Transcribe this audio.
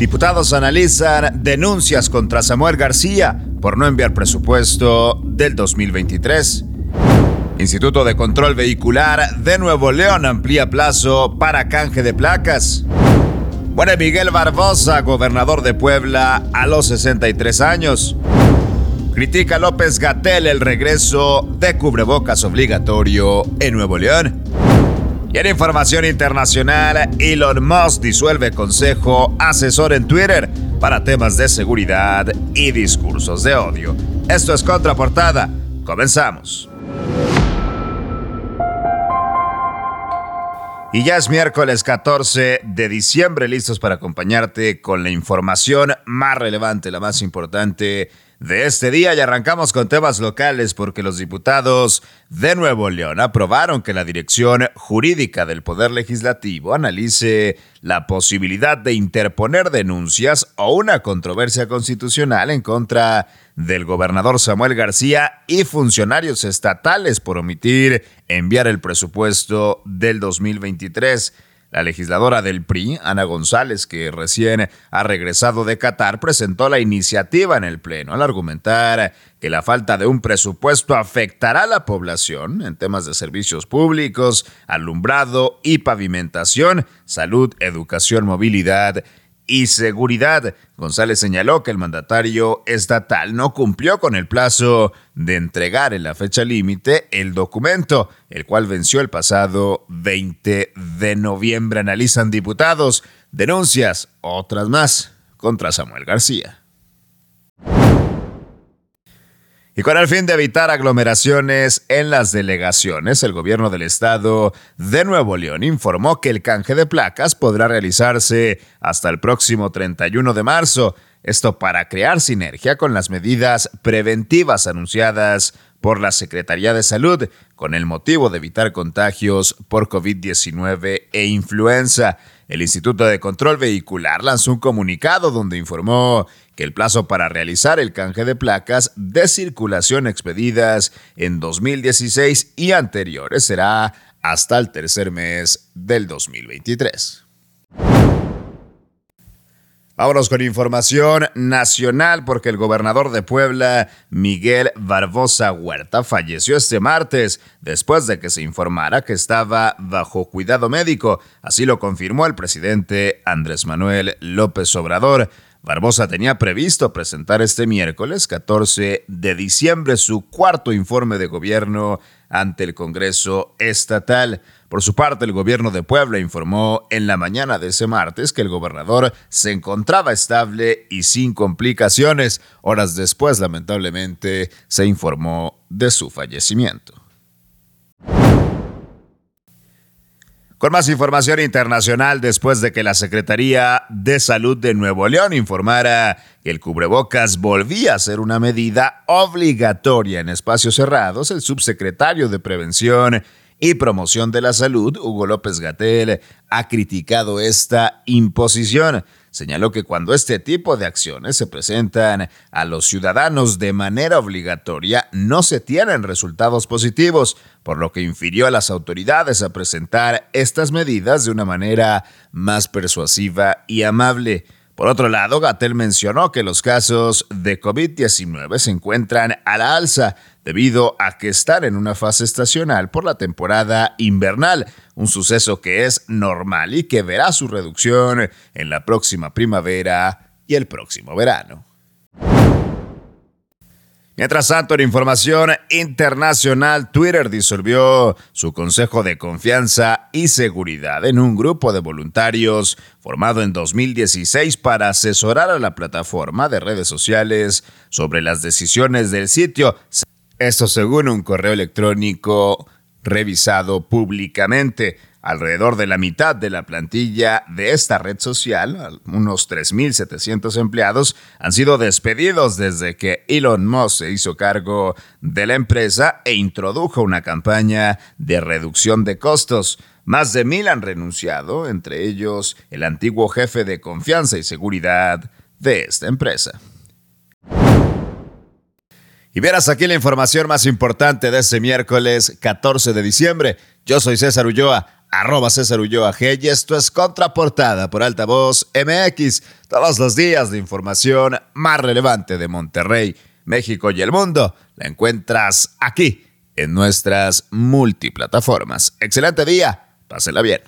Diputados analizan denuncias contra Samuel García por no enviar presupuesto del 2023. Instituto de Control Vehicular de Nuevo León amplía plazo para canje de placas. Muere Miguel Barbosa, gobernador de Puebla, a los 63 años. Critica López Gatel el regreso de cubrebocas obligatorio en Nuevo León. Y en información internacional, Elon Musk disuelve consejo asesor en Twitter para temas de seguridad y discursos de odio. Esto es Contraportada. Comenzamos. Y ya es miércoles 14 de diciembre, listos para acompañarte con la información más relevante, la más importante de este día y arrancamos con temas locales porque los diputados de Nuevo León aprobaron que la Dirección Jurídica del Poder Legislativo analice la posibilidad de interponer denuncias o una controversia constitucional en contra del gobernador Samuel García y funcionarios estatales por omitir enviar el presupuesto del 2023. La legisladora del PRI, Ana González, que recién ha regresado de Qatar, presentó la iniciativa en el Pleno al argumentar que la falta de un presupuesto afectará a la población en temas de servicios públicos, alumbrado y pavimentación, salud, educación, movilidad y seguridad. González señaló que el mandatario estatal no cumplió con el plazo de entregar en la fecha límite el documento, el cual venció el pasado 20 de noviembre. Analizan diputados denuncias, otras más, contra Samuel García. Y con el fin de evitar aglomeraciones en las delegaciones, el gobierno del estado de Nuevo León informó que el canje de placas podrá realizarse hasta el próximo 31 de marzo. Esto para crear sinergia con las medidas preventivas anunciadas por la Secretaría de Salud con el motivo de evitar contagios por COVID-19 e influenza. El Instituto de Control Vehicular lanzó un comunicado donde informó que el plazo para realizar el canje de placas de circulación expedidas en 2016 y anteriores será hasta el tercer mes del 2023. Vámonos con información nacional porque el gobernador de Puebla, Miguel Barbosa Huerta, falleció este martes después de que se informara que estaba bajo cuidado médico. Así lo confirmó el presidente Andrés Manuel López Obrador. Barbosa tenía previsto presentar este miércoles 14 de diciembre su cuarto informe de gobierno ante el Congreso Estatal. Por su parte, el gobierno de Puebla informó en la mañana de ese martes que el gobernador se encontraba estable y sin complicaciones. Horas después, lamentablemente, se informó de su fallecimiento. Con más información internacional, después de que la Secretaría de Salud de Nuevo León informara que el cubrebocas volvía a ser una medida obligatoria en espacios cerrados, el subsecretario de Prevención y Promoción de la Salud, Hugo López Gatel, ha criticado esta imposición. Señaló que cuando este tipo de acciones se presentan a los ciudadanos de manera obligatoria, no se tienen resultados positivos, por lo que infirió a las autoridades a presentar estas medidas de una manera más persuasiva y amable. Por otro lado, Gatel mencionó que los casos de COVID-19 se encuentran a la alza debido a que están en una fase estacional por la temporada invernal, un suceso que es normal y que verá su reducción en la próxima primavera y el próximo verano. Mientras tanto, en información internacional, Twitter disolvió su Consejo de Confianza y Seguridad en un grupo de voluntarios formado en 2016 para asesorar a la plataforma de redes sociales sobre las decisiones del sitio. Esto según un correo electrónico revisado públicamente. Alrededor de la mitad de la plantilla de esta red social, unos 3.700 empleados, han sido despedidos desde que Elon Musk se hizo cargo de la empresa e introdujo una campaña de reducción de costos. Más de mil han renunciado, entre ellos el antiguo jefe de confianza y seguridad de esta empresa. Y verás aquí la información más importante de este miércoles 14 de diciembre. Yo soy César Ulloa arroba César Ulloa G y esto es Contraportada por Altavoz MX. Todos los días de información más relevante de Monterrey, México y el mundo la encuentras aquí en nuestras multiplataformas. Excelente día, pásela bien.